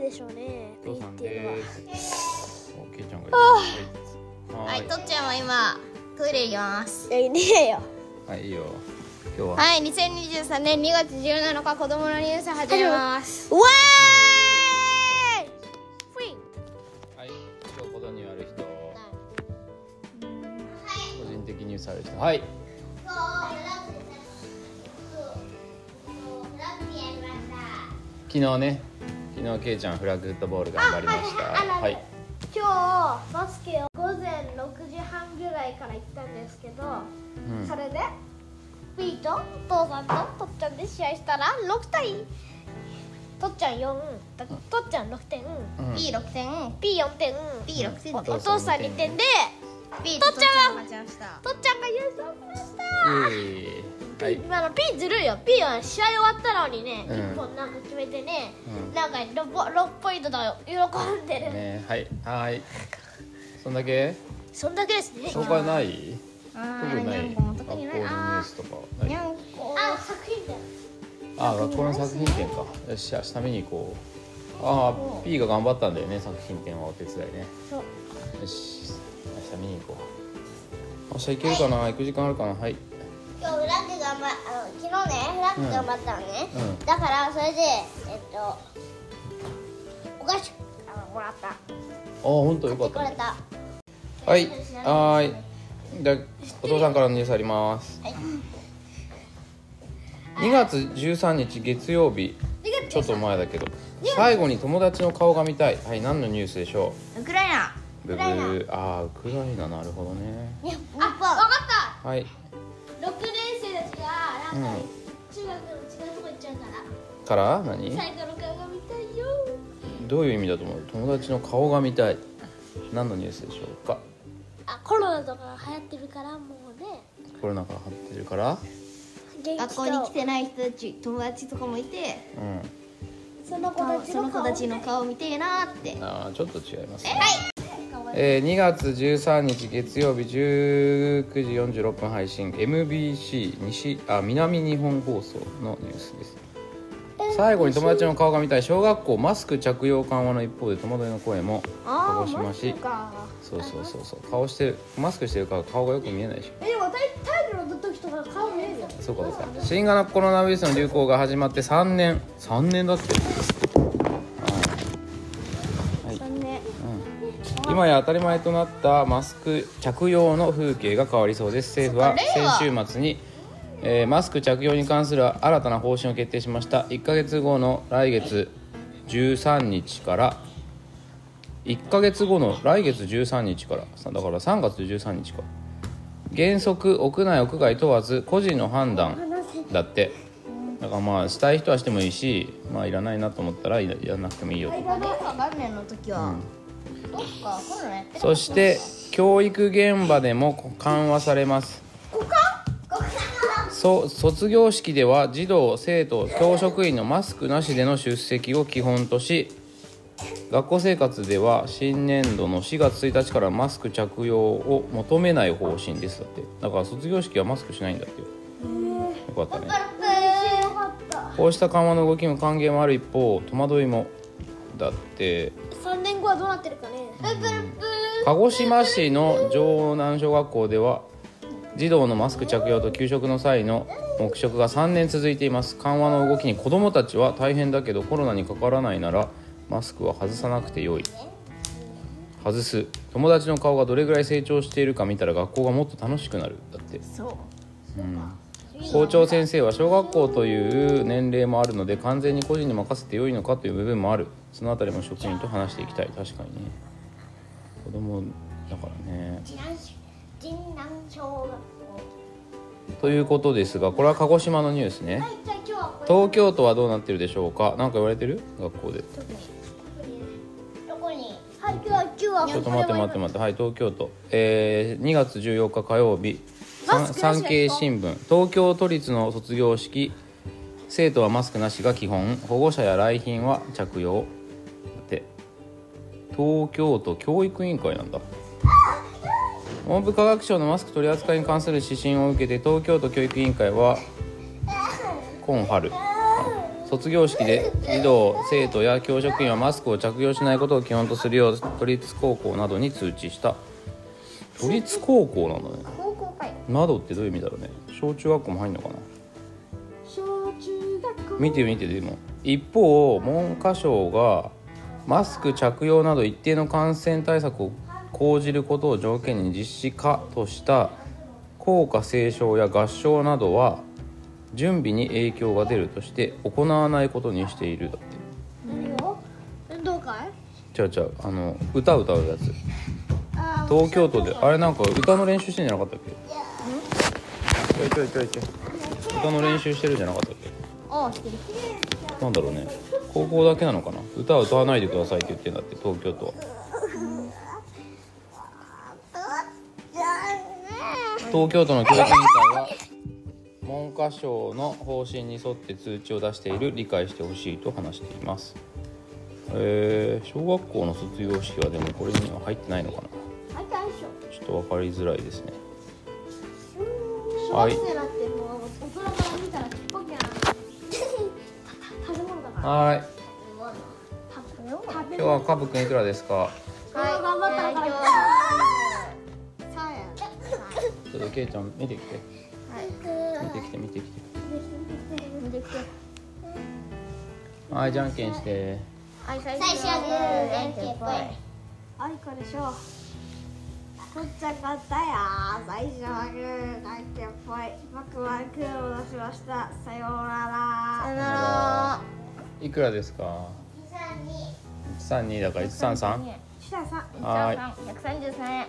るでしょうねお父さんです。おけいちゃんがははい。いとっちゃんは今トイレ行きます。いやいねえよ。はいいいよ。今日は。はい2023年2月17日子供のニュース始めます。うわーはい今日ことにある人。個人的ニュースある人。はい。昨日ね昨日けいちゃんフラッグフットボール頑張りました。あはい今日バスケを午前6時半ぐらいから行ったんですけど、うん。それで B とお父さんととっちゃんで試合したら6対とっちゃん4だとっちゃん6点、うん。B6 点。P4 点。B6 点。おお父さん2点でとっちゃんがとっちゃんが優勝しました。イエーイはい。今の P ずるいよ。P は試合終わったのにね、うん。1本なんか決めてね、うん。なんか 6, 6ポイントだよ喜んでる、ねはい。はい。そんだけ？そんだけですね。紹介ない？あ特にない。んこも学校のニないューあスとかない？ーにゃんこあ作品だよあ学校の作品展か。よし明日見に行こう。ああ P が頑張ったんだよね作品展はお手伝いね。そう。よし明日見に行こう。明日行けるかな？行く時間あるかな？はい頑張あの昨日ねフラッグ頑張ったのね、うん。だからそれでえっとお菓子あのもらった。あ本当よかったね。はいはーい。じゃあお父さんからのニュースあります。2月13日月曜日。ちょっと前だけど。最後に友達の顔が見たい。はい何のニュースでしょウクライナ。うブブー。あーウクライナ。なるほどね。日あ、わかっはい。た6年生たちがなんか、うん。中学の違うとこ行っちゃうから。から？何？最後の顔が見たいよ。どういう意味だと思う？友達の顔が見たい。何のニュースでしょうか？あ、コロナとか流行ってるからもうね。コロナから張ってるから？学校に来てない人たち友達とかもいて。うん。その子たちその顔たちの顔見てえなーって。あーちょっと違いますねえー、2月13日月曜日19時46分配信 MBC 西あ南日本放送のニュースです。最後に友達の顔が見たい。小学校マスク着用緩和の一方で戸惑いの声も鹿児島市。か。そうそうそうそう。顔してるマスクしてるから顔がよく見えないでしょ。え、でもタイタイルの時とか顔見えるよ。そうかそうか。新型コロナウイルスの流行が始まって3年。3年だって今や当たり前となったマスク着用の風景が変わりそうです。政府は先週末に、えーマスク着用に関する新たな方針を決定しました。1ヶ月後の来月13日から1ヶ月後の来月13日からさだから3月13日か。原則屋内屋外問わず個人の判断だって。だからまあしたい人はしてもいいしまあいらないなと思ったらいらやらなくてもいいよとそして教育現場でも緩和されます。そ卒業式では児童生徒教職員のマスクなしでの出席を基本とし学校生活では新年度の4月1日からマスク着用を求めない方針です。だってだから卒業式はマスクしないんだってよよかったね。よかったこうした緩和の動きも歓迎もある一方戸惑いも。だって3年後はどうなってるかね。鹿児島市の城南小学校では児童のマスク着用と給食の際の黙食が3年続いています。緩和の動きに子どもたちは大変だけどコロナにかからないならマスクは外さなくてよい。外す。友達の顔がどれぐらい成長しているか見たら学校がもっと楽しくなる。だって。そう校長先生は小学校という年齢もあるので完全に個人に任せてよいのかという部分もある。そのあたりも職員と話していきたい。確かにね。子供だからね。ということですがこれは鹿児島のニュースね。じゃあ今日はこれ東京都はどうなってるでしょうか？何か言われてる？学校で。どこに？はい今日は今日はちょっと待って待って待って。はい東京都。えー、2月14日火曜日産経新聞東京都立の卒業式。生徒はマスクなしが基本。保護者や来賓は着用。って。東京都教育委員会なんだ。文部科学省のマスク取り扱いに関する指針を受けて東京都教育委員会は今春。卒業式で児童生徒や教職員はマスクを着用しないことを基本とするよう都立高校などに通知した。都立高校なんだね。高校かよなどってどういう意味だろうね。小中学校も入んのかな。小中学校。見て見てでも。一方文科省がマスク着用など一定の感染対策を講じることを条件に実施かとした校歌斉唱や合唱などは準備に影響が出るとして行わないことにしているだって。運動会違う違う。あの歌歌うやつ。あ東京都であれなんか歌の練習してんじゃなかったっけ？いちょいちょいちょい。歌の練習してるじゃなかったっけ？ああしてる。なんだろうね。高校だけなのかな？歌は歌わないでくださいって言ってんだって東京都は。東京都の教育委員会は文科省の方針に沿って通知を出している理解してほしいと話しています。えー、小学校の卒業式はでもこれには入ってないのかな？入ったでしょ。ちょっと分かりづらいですね小はい。学生だってもう大人から見たらちっぽけな。食べ物だからはい。食べ物。食べ今日はカブくんいくらですか？はい。頑張ったからはい。さやちょっとケイちゃん見てきて。見てきて見てきて。見てきて。はいじゃんけんして。はい最最初はグーじゃんけんぽい。あい。こでしょこっちゃん勝ったよ。最初はグーじゃんけんぽい僕はグーを出しました。さようなら。さよなら。いくらですか？132だから133下さんはい。133円